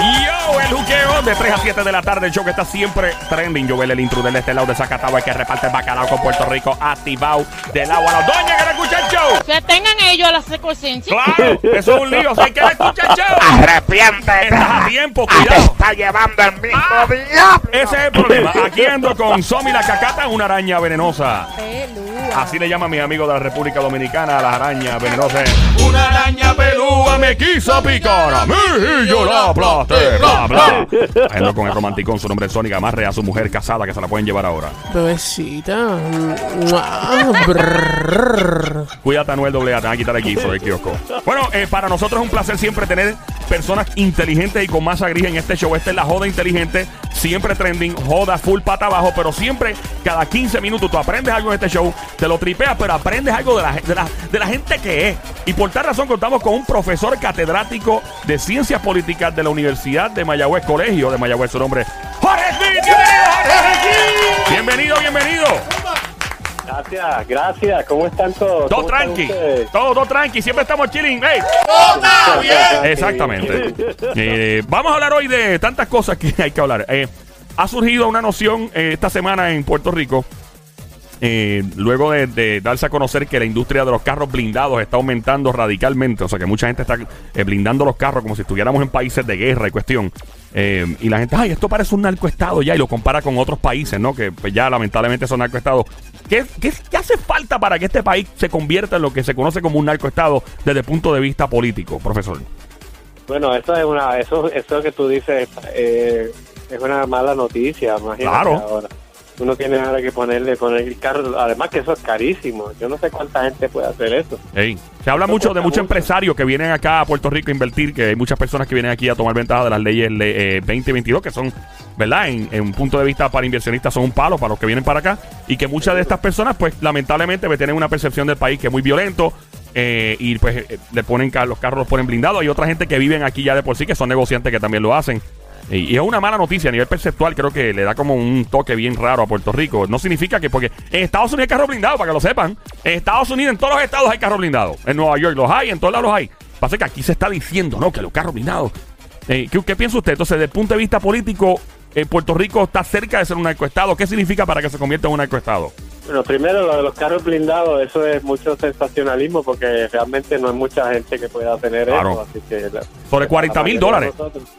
Yo, el juqueo de 3 a 7 de la tarde, el show que está siempre trending. Yo, el intruder de este lado de Zacatau, el que reparte el bacalao con Puerto Rico, activado del agua. La doña que le escucha el show. Que tengan ellos a la secuencia. Claro, eso es un lío. ¿Sabes que le escucha el show? Arrepiéntete. Estás a tiempo, Te cuidado. está llevando el mismo Ah. diablo. Ese es el problema. Aquí ando con Somi la cacata, una araña venenosa. Así le llama mi amigo de la República Dominicana a las arañas venenosas. Una araña pelúa me quiso picar a mí y yo la aplasté. Bla, bla. Ando con el romanticón, su nombre es Sónica, amarre a su mujer casada que se la pueden llevar ahora. Bebecita. Cuídate, Anuel doble A, te van a quitar el guiso del kiosco. Bueno, eh, para nosotros es un placer siempre tener personas inteligentes y con masa gris en este show. Esta es la joda inteligente, siempre trending, joda full pata abajo, pero siempre cada 15 minutos tú aprendes algo en este show, te lo tripeas, pero aprendes algo de la, de la, de la gente que es. Y por tal razón contamos con un profesor catedrático de ciencias políticas de la Universidad de Mayagüez, Colegio de Mayagüez, su nombre es Jorge Smith. Bienvenido! Bienvenido, bienvenido. Gracias, gracias. ¿Cómo están todos? Todo ¿Cómo están tranqui, todo, todo tranqui, siempre estamos chilling. ¡Ey! Exactamente. Eh, vamos a hablar hoy de tantas cosas que hay que hablar. Eh, ha surgido una noción eh, esta semana en Puerto Rico, eh, luego de, de darse a conocer que la industria de los carros blindados está aumentando radicalmente. O sea que mucha gente está eh, blindando los carros como si estuviéramos en países de guerra y cuestión. Eh, y la gente, ay, esto parece un narcoestado ya, y lo compara con otros países, ¿no? Que pues, ya lamentablemente son narcoestados. ¿Qué, qué, qué hace falta para que este país se convierta en lo que se conoce como un narcoestado desde el punto de vista político, profesor? Bueno, eso es una, eso, eso que tú dices eh, es una mala noticia. Imagínate Claro. ahora. Uno tiene ahora que ponerle, poner el carro. Además que eso es carísimo. Yo no sé cuánta gente puede hacer eso. Ey, Se habla Eso mucho de muchos mucho. empresarios que vienen acá a Puerto Rico a invertir, que hay muchas personas que vienen aquí a tomar ventaja de las leyes le- eh, 2022, que son, ¿verdad? En, en un punto de vista para inversionistas son un palo para los que vienen para acá. Y que muchas de estas personas, pues lamentablemente, pues, tienen una percepción del país que es muy violento. eh, y pues eh, le ponen los carros los ponen blindados. Hay otra gente que viven aquí ya de por sí, que son negociantes que también lo hacen. Y, es una mala noticia a nivel perceptual, creo que le da como un toque bien raro a Puerto Rico. No significa que, porque en Estados Unidos hay carros blindados, para que lo sepan. En Estados Unidos, en todos los estados hay carros blindados. En Nueva York los hay, en todos lados los hay. Pasa que aquí se está diciendo, ¿no? Que los carros blindados. Eh, ¿qué, qué piensa usted? Entonces, desde el punto de vista político, eh, Puerto Rico está cerca de ser un narcoestado. ¿Qué significa para que se convierta en un narcoestado? Bueno, primero lo de los carros blindados, eso es mucho sensacionalismo porque realmente no hay mucha gente que pueda tener Claro. eso. Así que la- Sobre 40 mil dólares.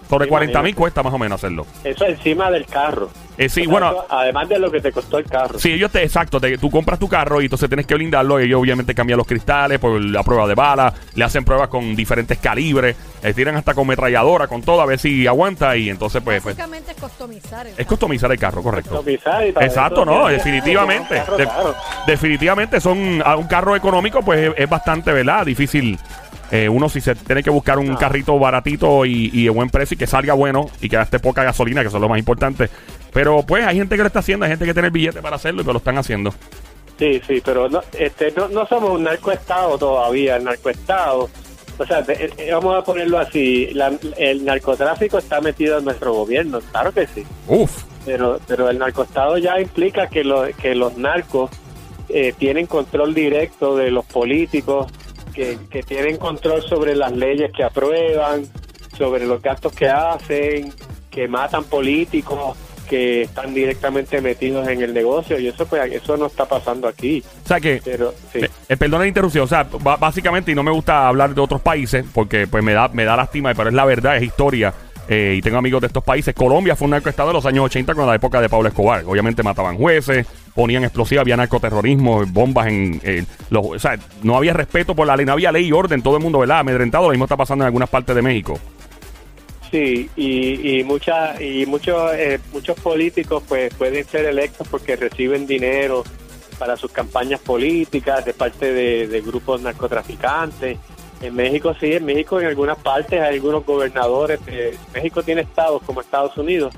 Sobre Sí, 40 mil cuesta más o menos hacerlo. Eso encima del carro. Eh, sí, bueno. eso además de lo que te costó el carro. Sí, ellos te, exacto, te- tú compras tu carro y entonces tienes que blindarlo. Y ellos obviamente cambian los cristales por la prueba de bala, le hacen pruebas con diferentes calibres, eh, tiran hasta con metralladora, con todo, a ver si aguanta. Y entonces, pues, pues Básicamente es customizar. el es carro. customizar el carro, correcto. Customizar y para Exacto, no, definitivamente. carro De- definitivamente son a un carro económico, pues es, es bastante, ¿verdad? Difícil. Eh, uno si se tiene que buscar un No. carrito baratito y, y de buen precio y que salga bueno y que gaste poca gasolina, que eso es lo más importante. Pero pues hay gente que lo está haciendo, hay gente que tiene el billete para hacerlo y que lo están haciendo. Sí, sí, pero no, este, no, no somos un narcoestado todavía. El narcoestado, o sea, de- eh, vamos a ponerlo así: la- el narcotráfico está metido en nuestro gobierno, claro que sí. Uf. Pero, pero el narcoestado ya implica que, lo- que los narcos eh, tienen control directo de los políticos, que, que tienen control sobre las leyes que aprueban, sobre los gastos que hacen, que matan políticos, que están directamente metidos en el negocio y eso pues eso no está pasando aquí. O sea que, Pero sí. eh, eh, perdona la interrupción, o sea, básicamente, y no me gusta hablar de otros países, porque pues me da, me da lástima, pero es la verdad, es historia. Eh, y tengo amigos de estos países. Colombia fue un narcoestado de los años 80 con la época de Pablo Escobar. Obviamente mataban jueces, ponían explosivos, había narcoterrorismo, bombas en... en los, o sea, no había respeto por la ley, no había ley y orden, todo el mundo, ¿verdad? Amedrentado, lo mismo está pasando en algunas partes de México. Sí, y, y, mucha, y muchos, eh, muchos políticos pues pueden ser electos porque reciben dinero para sus campañas políticas de parte de grupos narcotraficantes. En México sí, en México en algunas partes hay algunos gobernadores. de- México tiene estados como Estados Unidos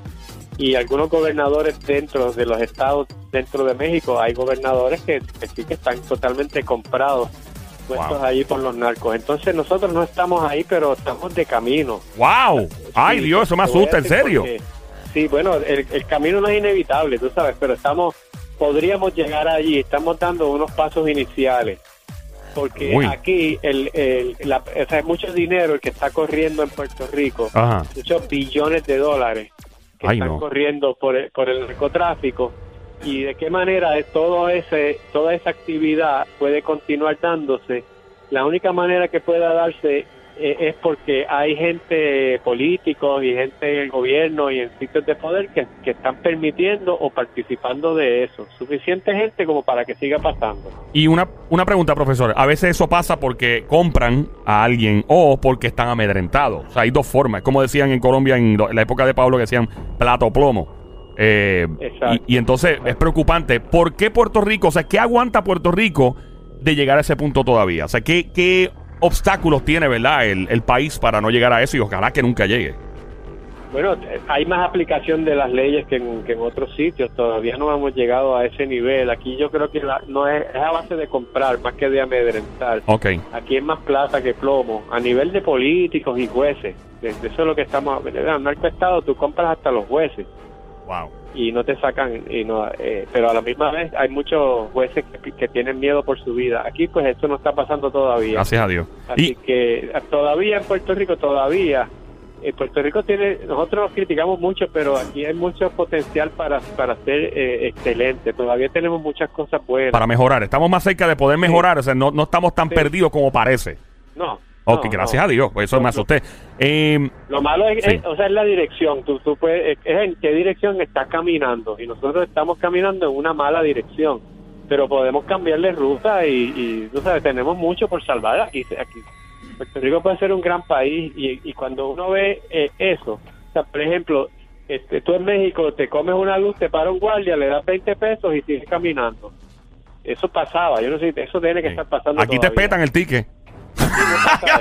y algunos gobernadores dentro de los estados dentro de México hay gobernadores que, que sí que están totalmente comprados puestos Wow. ahí por los narcos. Entonces nosotros no estamos ahí, pero estamos de camino. ¡Wow! ¡Ay, Dios, eso me asusta, en serio! porque- sí, bueno, el, el camino no es inevitable, tú sabes, pero estamos, podríamos llegar allí, estamos dando unos pasos iniciales. Porque Uy. aquí el, el- la- o sea, hay mucho dinero el que está corriendo en Puerto Rico, Ajá. muchos billones de dólares que Ay, están no. corriendo por el, por el narcotráfico y de qué manera todo ese toda esa actividad puede continuar dándose. La única manera que pueda darse eh, es porque hay gente políticos y gente en el gobierno y en sitios de poder que, que están permitiendo o participando de eso. Suficiente gente como para que siga pasando. Y una, una pregunta, profesor. A veces eso pasa porque compran a alguien o porque están amedrentados. O sea, hay dos formas. Como decían en Colombia en, la época de Pablo, que decían plata o plomo. Eh, Exacto. y, y entonces es preocupante. ¿Por qué Puerto Rico? O sea, ¿qué aguanta Puerto Rico de llegar a ese punto todavía? O sea, ¿qué, qué obstáculos tiene, verdad, el, el país para no llegar a eso y ojalá que nunca llegue? Bueno, hay más aplicación de las leyes que en, que en otros sitios. Todavía no hemos llegado a ese nivel. Aquí yo creo que la- no es, es a base de comprar más que de amedrentar. Ok. Aquí es más plata que plomo. A nivel de políticos y jueces. De, de eso es lo que estamos... En el narcoestado tú compras hasta los jueces Wow. Y no te sacan. y no eh, Pero a la misma vez hay muchos jueces que, que tienen miedo por su vida. Aquí pues eso no está pasando todavía. Gracias a Dios. Así Y, que todavía en Puerto Rico, todavía, eh, Puerto Rico tiene, nosotros nos criticamos mucho, pero aquí hay mucho potencial para, para ser eh, excelente. Todavía tenemos muchas cosas buenas. para mejorar. Estamos más cerca de poder mejorar. O sea, no, no estamos tan Sí. perdidos como parece. Ok, no, gracias no. a Dios. Pues eso me No, asusté. Eh, Lo malo es, Sí. es- o sea, es la dirección. Tú, tú puedes, es en qué dirección estás caminando. Y nosotros estamos caminando en una mala dirección. Pero podemos cambiarle ruta y, y tú sabes, tenemos mucho por salvar aquí. aquí. Puerto Rico puede ser un gran país y, y cuando uno ve eh, eso, o sea, por ejemplo, este, tú en México te comes una luz, te para un guardia, le das 20 pesos y sigues caminando. Eso pasaba, yo no sé, eso tiene que estar pasando. aquí te todavía. petan el ticket.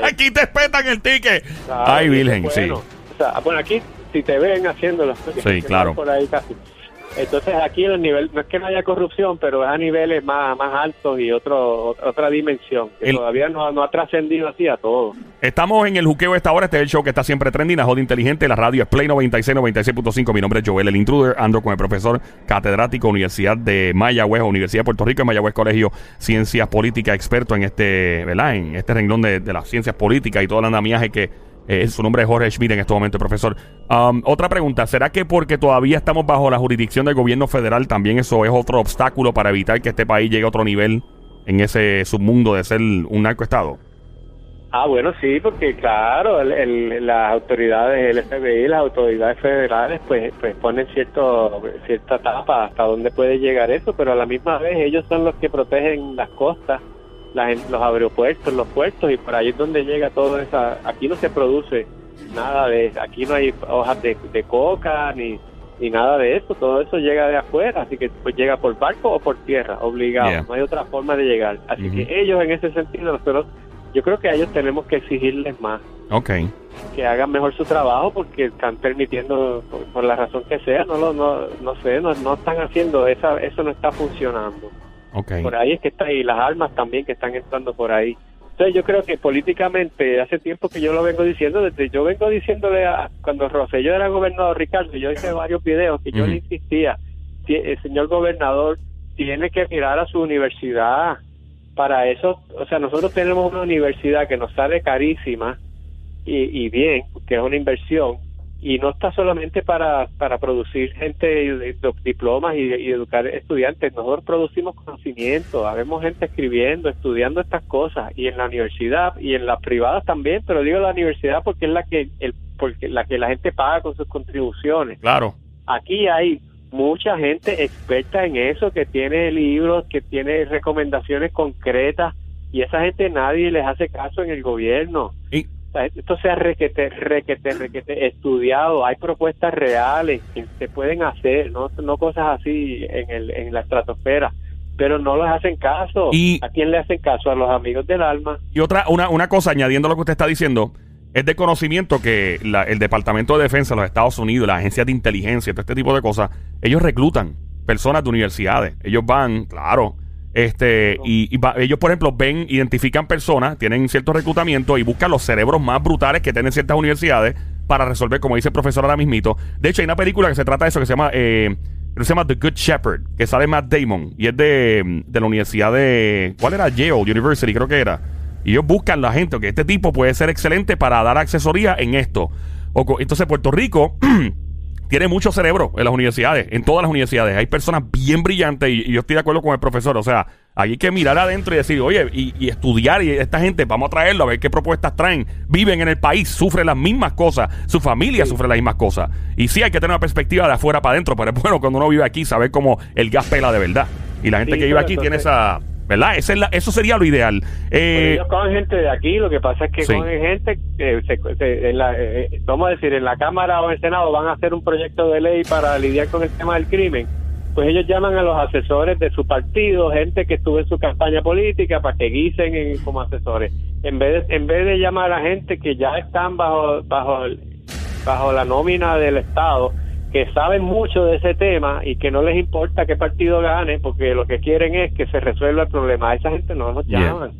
Aquí te petan el ticket. Ay, Virgen, sí. O sea, bueno, aquí si te ven haciéndolo. Sí, claro. Por ahí casi. Entonces aquí el nivel, no es que no haya corrupción, pero es a niveles más, más altos y otro, otra dimensión, que El- todavía no, no ha trascendido así a todo. Estamos en el juqueo esta hora. Este es el show que está siempre trending. La joda inteligente. La radio es Play 96, 96.5. Mi nombre es Joel, el intruder. Ando con el profesor catedrático Universidad de Mayagüez, Universidad de Puerto Rico, en Mayagüez Colegio Ciencias Políticas, experto en este, ¿verdad? En este renglón de, de las ciencias políticas y todo el andamiaje que eh, su nombre es Jorge Schmidt en este momento, profesor. Otra pregunta, ¿será que porque todavía estamos bajo la jurisdicción del gobierno federal, también eso es otro obstáculo para evitar que este país llegue a otro nivel en ese submundo de ser un narcoestado? Ah, bueno, sí, porque claro, el- las autoridades, el FBI, las autoridades federales, pues, pues ponen cierto, cierta tapa hasta dónde puede llegar eso, pero a la misma vez ellos son los que protegen las costas, las, los aeropuertos, los puertos, y por ahí es donde llega todo esa... Aquí no se produce nada de... Aquí no hay hojas de, de coca ni, ni nada de eso, todo eso llega de afuera, así que pues llega por barco o por tierra, obligado, Yeah. no hay otra forma de llegar. Así que ellos en ese sentido, nosotros yo creo que a ellos tenemos que exigirles más, Ok. que hagan mejor su trabajo porque están permitiendo, por, por la razón que sea, no lo, no, no sé, no, no están haciendo, esa, eso no está funcionando. Por ahí es que está, y las armas también que están entrando por ahí. Entonces yo creo que políticamente, hace tiempo que yo lo vengo diciendo, desde yo vengo diciéndole a, cuando Rosselló era gobernador, Ricardo, yo hice varios videos que yo le insistía, "Si- el señor gobernador tiene que mirar a su universidad, para eso, o sea, nosotros tenemos una universidad que nos sale carísima y, y bien, que es una inversión, y no está solamente para, para producir gente diplomas y, y educar estudiantes, nosotros producimos conocimiento, habemos gente escribiendo, estudiando estas cosas, y en la universidad y en las privadas también, pero digo la universidad porque es la que el, porque la que la gente paga con sus contribuciones Claro. aquí hay mucha gente experta en eso que tiene libros, que tiene recomendaciones concretas y esa gente nadie les hace caso en el gobierno. Y, esto se ha requete, requete, requete estudiado, hay propuestas reales que se pueden hacer, no, no cosas así en, el, en la estratosfera, pero no les hacen caso. Y- ¿A quién le hacen caso? A los amigos del alma. y otra, una, una cosa, añadiendo lo que usted está diciendo, es de conocimiento que la- el Departamento de Defensa de los Estados Unidos, las agencias de inteligencia, todo este tipo de cosas, ellos reclutan personas de universidades. Ellos van, claro, este, y, y va- ellos, por ejemplo, ven, identifican personas, tienen cierto reclutamiento y buscan los cerebros más brutales que tienen ciertas universidades para resolver, como dice el profesor ahora mismito. De hecho, hay una película que se trata de eso que se llama eh, que se llama The Good Shepherd, que sale Matt Damon y es de, de la universidad de. ¿Cuál era? Yale University, creo que era. Y ellos buscan la gente, que este tipo puede ser excelente para dar asesoría en esto. O co- entonces, Puerto Rico. tiene mucho cerebro en las universidades, en todas las universidades. Hay personas bien brillantes y, y yo estoy de acuerdo con el profesor. O sea, hay que mirar adentro y decir, oye, y, y estudiar y esta gente, vamos a traerlo a ver qué propuestas traen. Viven en el país, sufren las mismas cosas, su familia sufre las mismas cosas. Y sí hay que tener una perspectiva de afuera para adentro, pero es bueno cuando uno vive aquí saber cómo el gas pela de verdad. Y la gente Sí, que vive aquí tiene esa, ¿verdad? Esa es la- eso sería lo ideal. Eh, ellos cogen gente de aquí, lo que pasa es que Sí. cogen gente que, se- se- en la, eh, vamos a decir, en la Cámara o en el Senado van a hacer un proyecto de ley para lidiar con el tema del crimen. Pues ellos llaman a los asesores de su partido, gente que estuvo en su campaña política, para que guisen en- como asesores. En vez, de, en vez de llamar a gente que ya están bajo, bajo, bajo la nómina del Estado, que saben mucho de ese tema y que no les importa qué partido gane, porque lo que quieren es que se resuelva el problema. A esa gente no nos llaman.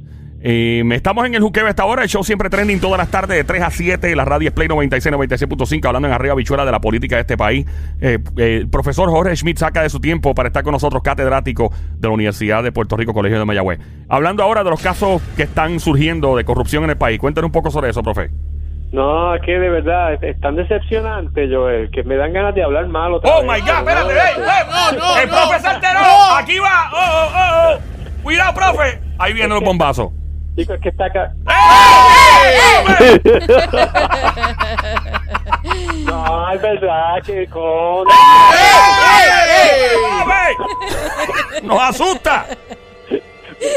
Eh, estamos en el juqueo esta hora. El show siempre trending todas las tardes de 3 a 7. La radio es Play 96, 96.5. Hablando en arriba, bichuela de la política de este país. Eh, eh, el profesor Jorge Schmidt saca de su tiempo para estar con nosotros, catedrático de la Universidad de Puerto Rico, Colegio de Mayagüez. Hablando ahora de los casos que están surgiendo de corrupción en el país. Cuéntanos un poco sobre eso, profe. No, es que de verdad es, es tan decepcionante, Joel, que me dan ganas de hablar mal otra Oh vez. my God, Pero espérate, no, ey, este- ey, no, el no, profe se alteró. no. Aquí va. Oh, oh, oh, oh. Cuidado, profe. Ahí vienen los bombazos. Chicos, es que está acá. No, es verdad que con... ¡Profe! ¡Nos asusta!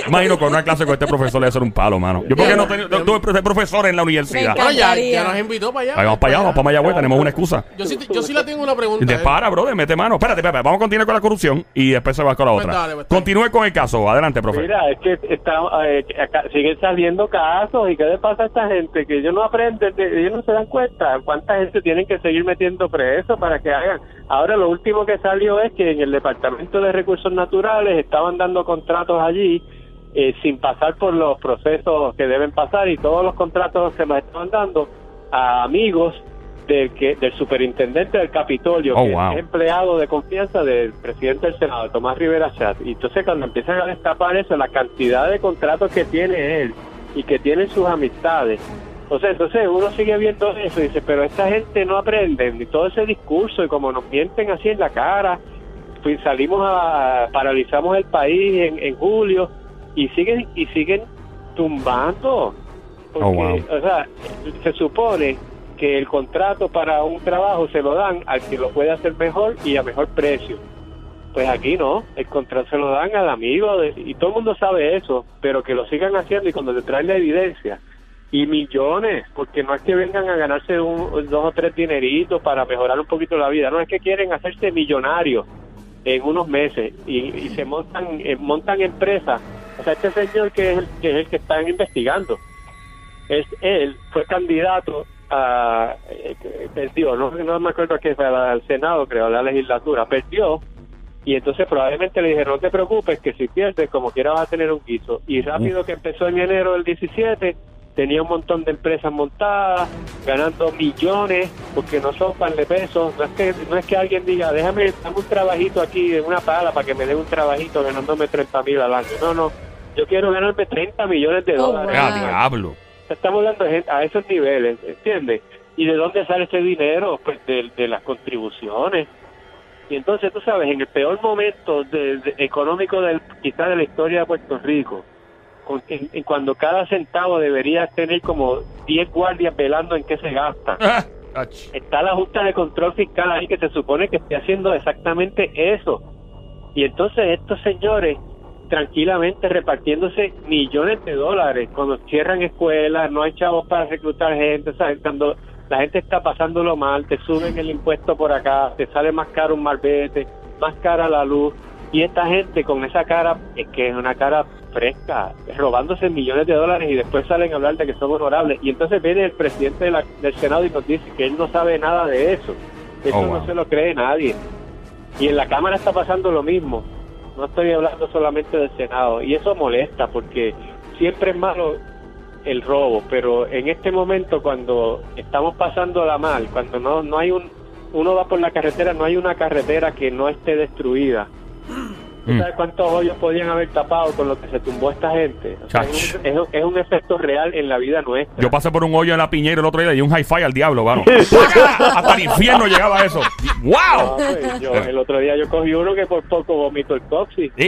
Imagino con una clase con este profesor le debe ser un palo, mano. Yo porque no tengo no, tuve profe- profesor en la universidad. Me ya, nos invitó para allá. Ahí vamos para allá, vamos para Mayagüez, tenemos una excusa. Yo sí, yo sí le tengo una pregunta. Te eh. para, brother, mete mano. Espérate, espérate, vamos a continuar con la corrupción y después se va con la Pues otra. dale, pues, Continúe con el caso. Adelante, profe. Mira, es que está, eh, acá siguen saliendo casos y qué le pasa a esta gente que ellos no aprenden, de- ellos no se dan cuenta cuánta gente tienen que seguir metiendo preso para que hagan. Ahora lo último que salió es que en el Departamento de Recursos Naturales estaban dando contratos allí eh, sin pasar por los procesos que deben pasar y todos los contratos se los estaban dando a amigos del que del superintendente del Capitolio, Oh, que wow. es empleado de confianza del presidente del Senado, Tomás Rivera Chat. Y entonces cuando empiezan a destapar eso, la cantidad de contratos que tiene él y que tienen sus amistades. Entonces, entonces uno sigue viendo eso y dice, pero esta gente no aprende, ni todo ese discurso y como nos mienten así en la cara, pues salimos a, paralizamos el país en, en julio y siguen, y siguen tumbando. Porque, Oh, wow. o sea, se supone que el contrato para un trabajo se lo dan al que lo puede hacer mejor y a mejor precio. Pues aquí no, el contrato se lo dan al amigo de- y todo el mundo sabe eso, pero que lo sigan haciendo y cuando te traen la evidencia y millones, porque no es que vengan a ganarse un, dos o tres dineritos para mejorar un poquito la vida, no es que quieren hacerse millonarios en unos meses y, y se montan eh, montan empresas. O sea, este señor que es el que, es el que están investigando, es él fue candidato a eh, perdió, no, no me acuerdo que fue al Senado, creo, a la legislatura, perdió y entonces probablemente le dijeron, no te preocupes, que si pierdes, como quiera vas a tener un guiso. Y rápido que empezó en enero del 17, tenía un montón de empresas montadas, ganando millones, porque no son pan de pesos. No es que, no es que alguien diga, déjame, dame un trabajito aquí, de una pala, para que me dé un trabajito ganándome 30 mil al año. No, no, yo quiero ganarme 30 millones de Oh, dólares. ¡Ah, wow. diablo! Estamos hablando de gente a esos niveles, ¿entiendes? ¿Y de dónde sale ese dinero? Pues de, de las contribuciones. Y entonces, tú sabes, en el peor momento de- de- económico del, quizás de la historia de Puerto Rico, en, en cuando cada centavo debería tener como 10 guardias velando en qué se gasta, Ah, está la Junta de Control Fiscal ahí que se supone que esté haciendo exactamente eso. Y entonces estos señores tranquilamente repartiéndose millones de dólares cuando cierran escuelas, no hay chavos para reclutar gente, ¿sabes? Cuando la gente está pasándolo mal, te suben el impuesto por acá, te sale más caro un marbete, más cara la luz, y esta gente con esa cara, es que es una cara fresca, robándose millones de dólares y después salen a hablar de que son honorables. Y entonces viene el presidente de la- del Senado y nos dice que él no sabe nada de eso. Eso Oh, wow. no se lo cree nadie. Y en la Cámara está pasando lo mismo. No estoy hablando solamente del Senado. Y eso molesta porque siempre es malo el robo, pero en este momento cuando estamos pasándola mal, cuando no, no hay un uno va por la carretera, no hay una carretera que no esté destruida. ¿Tú Mm. sabes cuántos hoyos podían haber tapado con lo que se tumbó esta gente? O sea, es, un, es un- es un efecto real en la vida nuestra. Yo pasé por un hoyo en la piñera el otro día y di un hi-fi al diablo, mano. Hasta el infierno llegaba eso. No, ¡Wow! pues, yo- el otro día yo cogí uno que por poco vomito el coxis.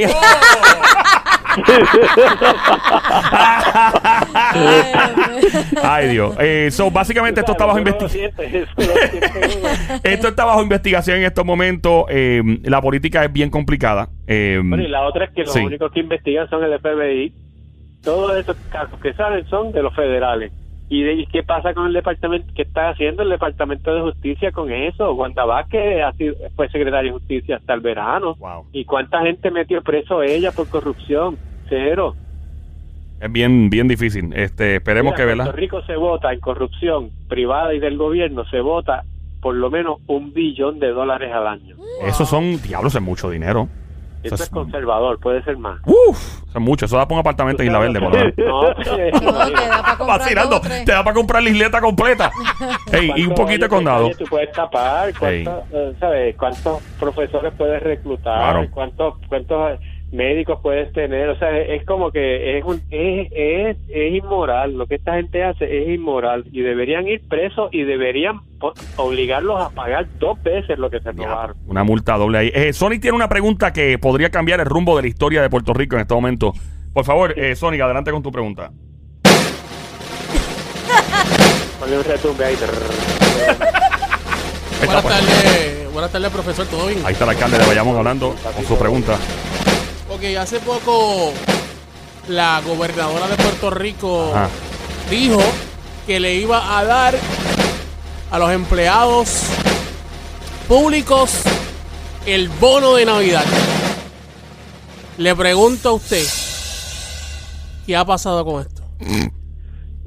Ay, Dios. Eh, so, básicamente esto está bajo investigación. Esto está bajo investigación en estos momentos. Eh, la política es bien complicada. Eh, Bueno, y la otra es que los Sí. únicos que investigan son el FBI. Todos esos casos que salen son de los federales. ¿Y, de, y qué pasa con el departamento? ¿Qué está haciendo el Departamento de Justicia con eso? Wanda Vázquez ha sido, fue secretaria de Justicia hasta el verano. Wow. ¿Y cuánta gente metió preso ella por corrupción? Cero. Es bien, bien difícil. Este, esperemos Mira, que, ¿verdad? Puerto Rico se vota en corrupción privada y del gobierno, se vota por lo menos un billón de dólares al año. Esos son, diablos, es mucho dinero. Eso es es- conservador, puede ser más. Uf, es mucho. Eso da para un apartamento en Isla Verde, por lo. No, No, te da para comprar Vacilando, te da para comprar la isleta completa. Ey, y un ¿Cuántos poquito de condado. Tú puedes tapar, ¿cuántos, eh, ¿sabes? ¿Cuántos profesores puedes reclutar? Claro. ¿Cuántos, ¿Cuántos médicos puedes tener? O sea, es, es como que es, un, es, es, es inmoral. Lo que esta gente hace es inmoral. Y deberían ir presos y deberían obligarlos a pagar dos veces lo que se robaron. Una multa doble ahí. Eh, Sonic tiene una pregunta que podría cambiar el rumbo de la historia de Puerto Rico en este momento. Por favor, eh, Sonic, adelante con tu pregunta. Ponle un retumbe ahí. Buenas tardes, buenas tardes, profesor. ¿Todo bien? Ahí está el alcalde de Bayamón hablando con su pregunta. Ok, hace poco la gobernadora de Puerto Rico Ajá. dijo que le iba a dar a los empleados públicos el bono de Navidad. Le pregunto a usted, ¿qué ha pasado con esto?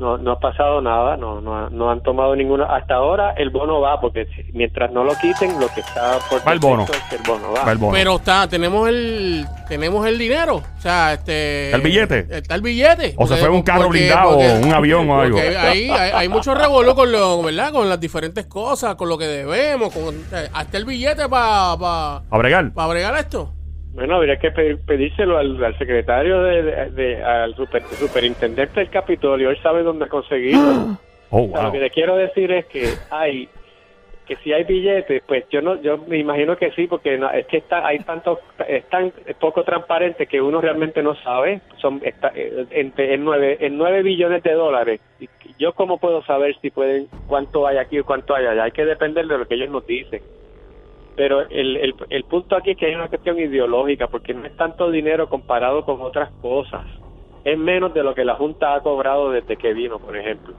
No, no ha pasado nada, no, no, no han tomado ninguno. Hasta ahora el bono va, porque si- mientras no lo quiten, lo que está por Va el bono. es que el bono va. Va el bono. Pero está, tenemos el, tenemos el dinero, o sea, este, ¿Está el billete? está el billete. O se Porque- fue un carro porque- blindado porque- o un avión o algo. Ahí hay, hay mucho revolú con lo, ¿verdad? Con las diferentes cosas, con lo que debemos, con eh, hasta el billete para pa, A bregar. pa bregar esto. Bueno, habría que pe- pedírselo al, al secretario, de, de- de- al super- superintendente del Capitolio, él sabe dónde conseguirlo. Oh, wow. Lo que le quiero decir es que hay que si hay billetes, pues yo no, yo me imagino que sí, porque no- es que está, hay tanto, es tan poco transparente que uno realmente no sabe. Son está, eh, entre en nueve, en nueve billones de dólares. Y Yo cómo puedo saber si pueden cuánto hay aquí o cuánto hay allá. Hay que depender de lo que ellos nos dicen. Pero el, el, el punto aquí es que hay una cuestión ideológica, porque no es tanto dinero comparado con otras cosas. Es menos de lo que la Junta ha cobrado desde que vino, por ejemplo.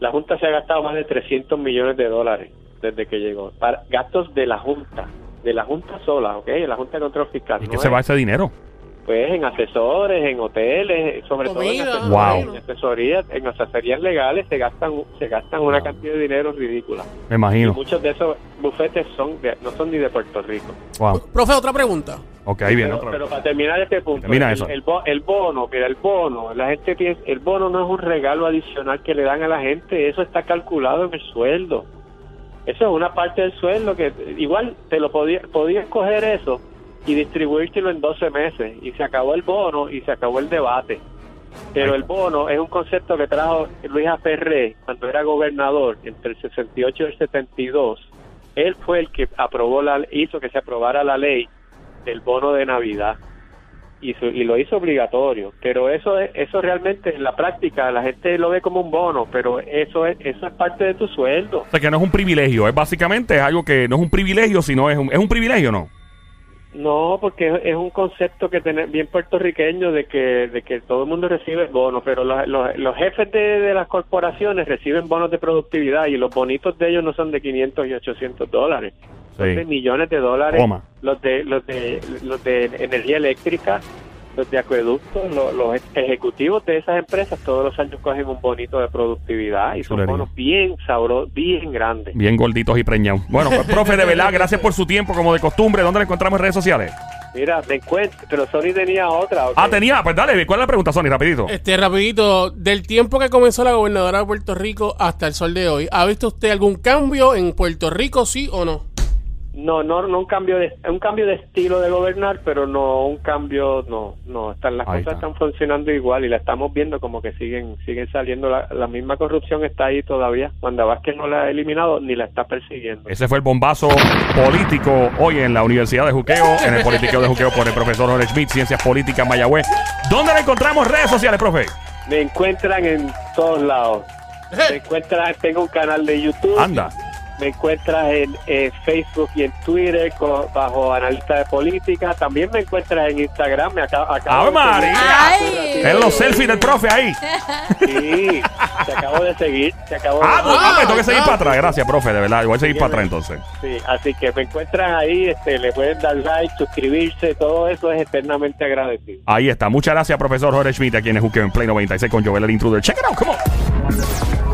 La Junta se ha gastado más de 300 millones de dólares desde que llegó. Para gastos de la Junta, de la Junta sola, ¿ok? La Junta de Control Fiscal. ¿Y no qué se va ese dinero? Pues en asesores, en hoteles, sobre Comida, todo en Wow. asesorías, en asesorías, en asesorías legales se gastan se gastan una cantidad de dinero ridícula. Me Y imagino. muchos de esos bufetes son de- no son ni de Puerto Rico. Wow. Profe, otra pregunta. Ok, ahí viene Pero, otra pero para terminar este punto, Termina el, eso. el bo- el bono, mira, el bono, la gente piensa, el bono no es un regalo adicional que le dan a la gente, eso está calculado en el sueldo. Eso es una parte del sueldo que igual te lo podías podías coger eso y distribuírtelo en 12 meses y se acabó el bono y se acabó el debate. Pero el bono es un concepto que trajo Luis Aferré cuando era gobernador entre el 68 y el 72. Él fue el que aprobó la hizo que se aprobara la ley del bono de Navidad y, su- y lo hizo obligatorio. Pero eso es, eso realmente en la práctica la gente lo ve como un bono, pero eso es eso es parte de tu sueldo. O sea, que no es un privilegio. Es básicamente es algo que no es un privilegio, sino es un, es un privilegio, ¿no? No, porque es, un concepto que tiene bien puertorriqueño de que de que todo el mundo recibe bonos, pero los, los, los jefes de, de las corporaciones reciben bonos de productividad y los bonitos de ellos no son de 500 y 800 dólares, son de millones de dólares. Toma. Los de los de los de energía eléctrica, los de acueductos, los, los ejecutivos de esas empresas todos los años cogen un bonito de productividad y son bonos bien sabrosos, bien grandes. Bien gorditos y preñados. Bueno, pues, profe, de verdad, gracias por su tiempo, como de costumbre. ¿Dónde le encontramos en redes sociales? Mira, me encuentro, pero Sony tenía otra. Ah, tenía. Pues dale, ¿cuál es la pregunta, Sony? Rapidito. Este, rapidito, del tiempo que comenzó la gobernadora de Puerto Rico hasta el sol de hoy, ¿ha visto usted algún cambio en Puerto Rico, sí o no? No, no, no un cambio de un cambio de estilo de gobernar, pero no un cambio, no, no, están las Ahí cosas está. están funcionando igual y la estamos viendo como que siguen siguen saliendo la, la misma corrupción está ahí todavía. Wanda Vázquez no la ha eliminado ni la está persiguiendo. Ese fue el bombazo político hoy en la Universidad de Juqueo, en el Politiqueo de Juqueo por el profesor Jorge Schmidt, Ciencias Políticas Mayagüez. ¿Dónde la encontramos? Redes sociales, profe. Me encuentran en todos lados. Me encuentran, tengo un canal de YouTube. Anda. Me encuentras en, eh, Facebook y en Twitter bajo analista de política. También me encuentras en Instagram. Me acabo, acabo ¡Ave de seguir. María! Ay. Los selfies del profe ahí. Sí, te acabo de seguir. Te acabo de Ah, pues, ah, pues, tengo que seguir Ah, para atrás. Gracias, profe, de verdad. Voy a seguir para atrás entonces. Sí, así que me encuentran ahí, este, le pueden dar like, suscribirse, todo eso es eternamente agradecido. Ahí está. Muchas gracias, profesor Jorge Schmidt, aquí en el Juqueo en Play 96 con Joel el Intruder. Check it out, come on.